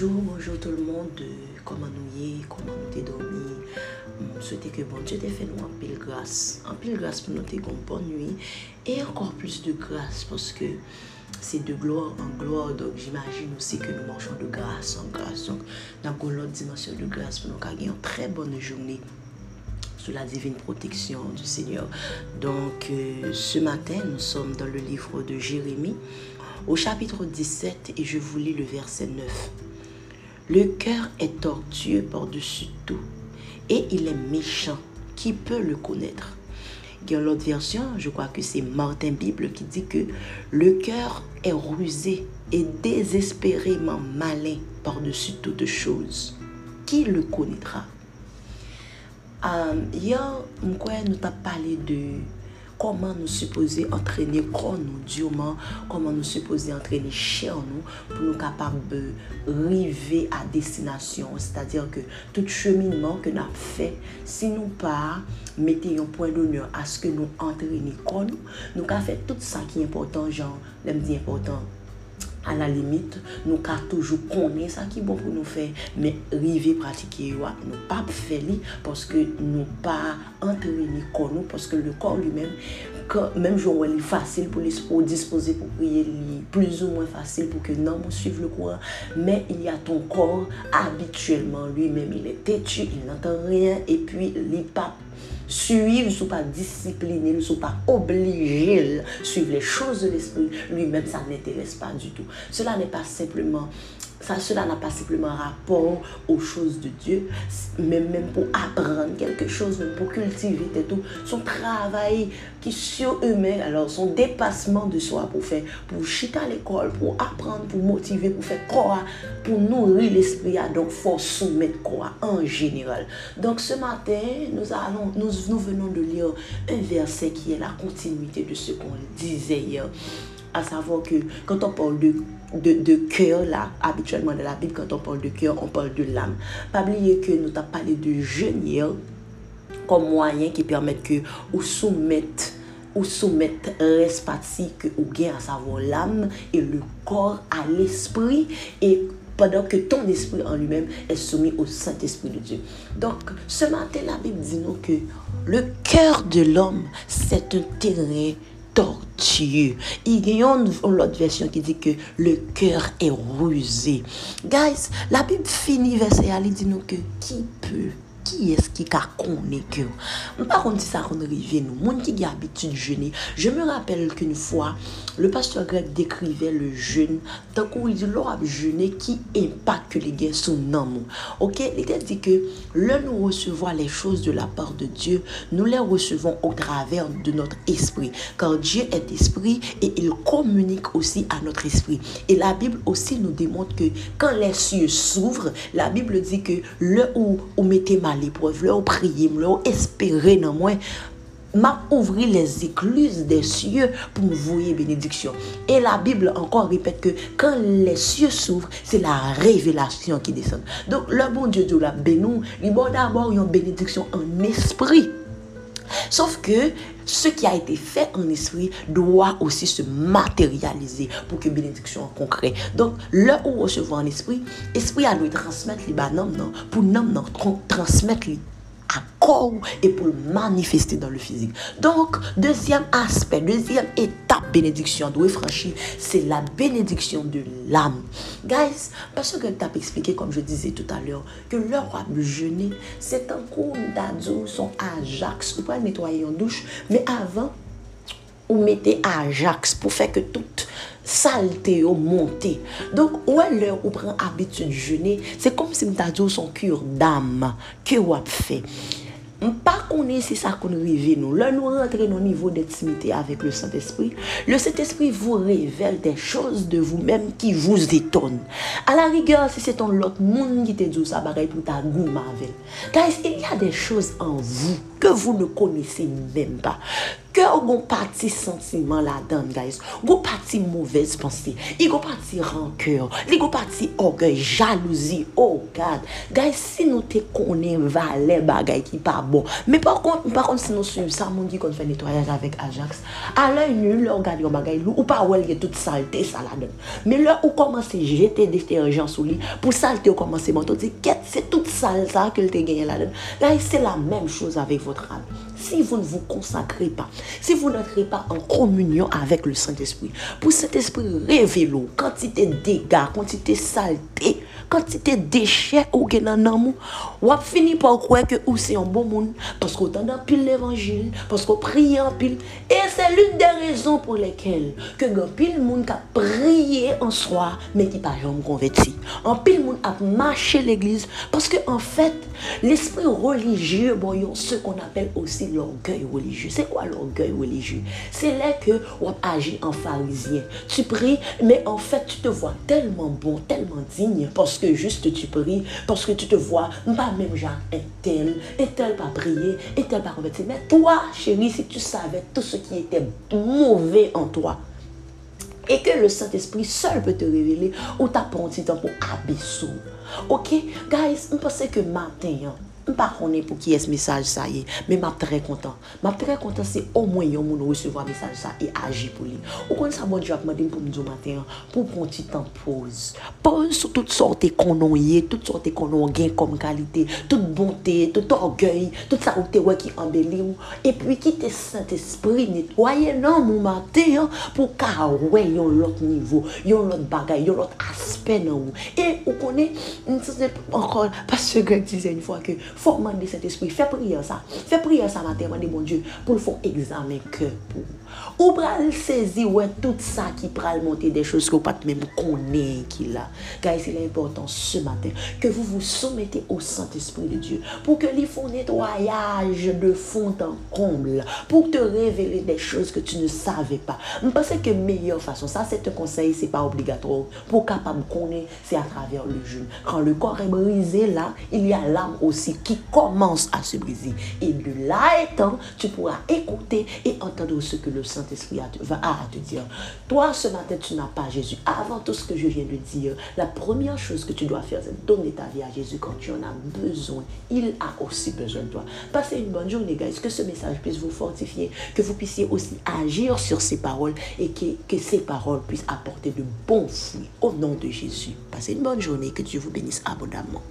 Bonjour, bonjour tout le monde. Comment nous y comment nous t'es dormi. Je souhaite que bon Dieu t'ait fait nous en pile grâce. En pile grâce pour nous t'es bonne nuit. Et encore plus de grâce parce que c'est de gloire en gloire. Donc j'imagine aussi que nous marchons de grâce en grâce. Donc avons l'autre dimension de grâce pour nous gagner une très bonne journée sous la divine protection du Seigneur. Donc euh, ce matin, nous sommes dans le livre de Jérémie au chapitre 17 et je vous lis le verset 9. Le cœur est tortueux par-dessus tout et il est méchant. Qui peut le connaître? Dans l'autre version, je crois que c'est Martin Bible qui dit que le cœur est rusé et désespérément malin par-dessus toutes choses. Qui le connaîtra? Euh, Hier, nous avons parlé de Koman nou suppose entrene kon nou diouman, koman nou suppose entrene chè an nou pou nou kapab rive a destinasyon. Se ta dir ke tout cheminman ke nap fe, si nou pa mette yon point d'onyon aske nou entrene kon nou, nou ka fe tout sa ki important jan, lem di important. a la limite, nou ka toujou konen sa ki bon pou nou fe, men rive pratike yo a, nou pa pou fe li, poske nou pa antereni kon nou, poske le kon li men, menm joun wè li fasil pou li ou dispose pou priye li, plus ou mwen fasil pou ke nan moun suiv le kouan, men il y a ton kor, habituellement lui-même, il est têtu, il n'entend rien, et puis li pa suivre, sont pas disciplinés, ne sont pas obligés de suivre les choses de l'esprit, lui-même, ça n'intéresse pas du tout. Cela n'est pas simplement ça, cela n'a pas simplement rapport aux choses de Dieu, mais même pour apprendre quelque chose, même pour cultiver tout. Son travail qui sur eux-mêmes, alors son dépassement de soi pour faire, pour chiter à l'école, pour apprendre, pour motiver, pour faire quoi, pour nourrir l'esprit, donc faut soumettre quoi en général. Donc ce matin, nous, allons, nous, nous venons de lire un verset qui est la continuité de ce qu'on disait hier à savoir que quand on parle de, de, cœur, là, habituellement dans la Bible, quand on parle de cœur, on parle de l'âme. Pas oublier que nous avons parlé de jeûne comme moyen qui permet que ou soumettre ou soumettre que ou gain à savoir l'âme et le corps à l'esprit et pendant que ton esprit en lui-même est soumis au Saint-Esprit de Dieu. Donc, ce matin, la Bible dit nous que le cœur de l'homme, c'est un terrain tortueux. Il y a une autre version qui dit que le cœur est rusé. Guys, la Bible finit verset, elle dit nous que qui peut qui est-ce qui a connu que? Par contre, ça arrive nous, monde qui a habitude de jeûner. Je me rappelle qu'une fois, le pasteur grec décrivait le jeûne tant qu'il dit l'on jeûner qui impacte les gars sous nom. OK, il dit que là nous recevons les choses de la part de Dieu, nous les recevons au travers de notre esprit. Car Dieu est esprit et il communique aussi à notre esprit. Et la Bible aussi nous démontre que quand les cieux s'ouvrent, la Bible dit que le où on mettait mal l'épreuve, leur prier, leur espérer dans moi, m'a ouvrir les écluses des cieux pour me voir bénédiction. Et la Bible encore répète que quand les cieux s'ouvrent, c'est la révélation qui descend. Donc le bon Dieu de la bénou, il va d'abord une bénédiction en esprit. Sauf que ce qui a été fait en esprit doit aussi se matérialiser pour que bénédiction en concret. Donc, là où recevons en esprit, esprit a nous transmettre les non, pour nous transmettre les corps et pour le manifester dans le physique. Donc, deuxième aspect, deuxième étape bénédiction doit franchir, c'est la bénédiction de l'âme. Guys, parce que tu as expliqué, comme je disais tout à l'heure, que le roi jeûner, c'est un coup d'ado, son Ajax, ou pas nettoyer en douche, mais avant, on mettait Ajax pour faire que toute saleté au monter. Donc, est l'heure où prend habitude de jeûner, c'est comme si dit son cure d'âme que vous fait? Pas qu'on est, c'est ça qu'on arrive nous. Là, nous rentrons au niveau d'intimité avec le Saint-Esprit. Le Saint-Esprit vous révèle des choses de vous-même qui vous étonnent. À la rigueur, si c'est un autre monde qui te dit ça, pareil pour ta goût Guys, il y a des choses en vous que vous ne connaissez même pas. Que vous parti sentiment là-dedans, guys. Vous parti mauvaise pensée. Il vous parti rancœur. Il vous parti orgueil, jalousie. Oh, God. Guys, si nous te connaissons valet bagay qui pas bon. Mais par contre, par contre, si nous suivons ça, mon dit qu'on fait nettoyage avec Ajax. À l'œil nul, là, on regarde yon bagay ou pas ou elle toute saleté, ça là-dedans. Mais là, où commence à jeter détergent sous lit, pour saleté, on commence à dit, c'est toute sale ça que te gagné là-dedans. Guys, c'est la même chose avec vous. Si vous ne vous consacrez pas, si vous n'entrez pas en communion avec le Saint-Esprit, pour cet esprit révéler quantité dégâts, quantité saleté, quantité de déchets ou dans l'amour, ou fini par croire que vous c'est un bon monde parce qu'on entend pile l'évangile, parce qu'on prie en pile. Et c'est l'une des raisons pour lesquelles que un pile monde qui a prié en soi, mais qui pas jamais converti. En pile monde a marché l'église parce que en fait, l'esprit religieux, bon, ce qu'on appelle aussi l'orgueil religieux. C'est quoi l'orgueil religieux? C'est là que on agit en pharisien. Tu pries, mais en fait, tu te vois tellement bon, tellement digne, parce que juste tu pries, parce que tu te vois, pas même genre un tel, et tel pas prier, et tel pas convertir. Mais toi, chérie, si tu savais tout ce qui était mauvais en toi, et que le Saint-Esprit seul peut te révéler, ou t'as un petit temps pour. Ok, guys, on pensait que matin, hein, pas connais pour qui est ce message ça y est, mais m'a très content. M'a très content c'est au moins yon moun recevoir message ça et agir pour lui. Ou kon ça bon Dieu a demandé pour me dire matin pour prendre un petit temps pause. Pause sur toutes sortes qu'on y toutes sortes qu'on a gain comme qualité, toute bonté, tout orgueil, tout ça ou qui embellit ou et puis quitter Saint-Esprit nettoyer non mon matin pour ka yon yon l'autre bagaille, yon et ou que Greg disait une fois que faut demander cet esprit. Fais prier ça. Fais prier ça matin, demander mon Dieu, pour le faire examen que pour. Ou pral saisi ouais tout ça qui pral monter des choses que vous pas même connaître qui là. Car il est important ce matin que vous vous soumettez au Saint-Esprit de Dieu pour que lui fasse nettoyage de fond en comble, pour te révéler des choses que tu ne savais pas. Je pense que meilleure façon, ça c'est un conseil, c'est pas obligatoire. Pour capable connaître, c'est à travers le jeûne. Quand le corps est brisé là, il y a l'âme aussi qui commence à se briser. Et de là étant, tu pourras écouter et entendre ce que le Saint-Esprit va à te dire. Toi, ce matin, tu n'as pas Jésus. Avant tout ce que je viens de dire, la première chose que tu dois faire, c'est donner ta vie à Jésus quand tu en as besoin. Il a aussi besoin de toi. Passez une bonne journée, guys. Que ce message puisse vous fortifier, que vous puissiez aussi agir sur ces paroles et que, que ces paroles puissent apporter de bons fruits au nom de Jésus. Passez une bonne journée. Que Dieu vous bénisse abondamment.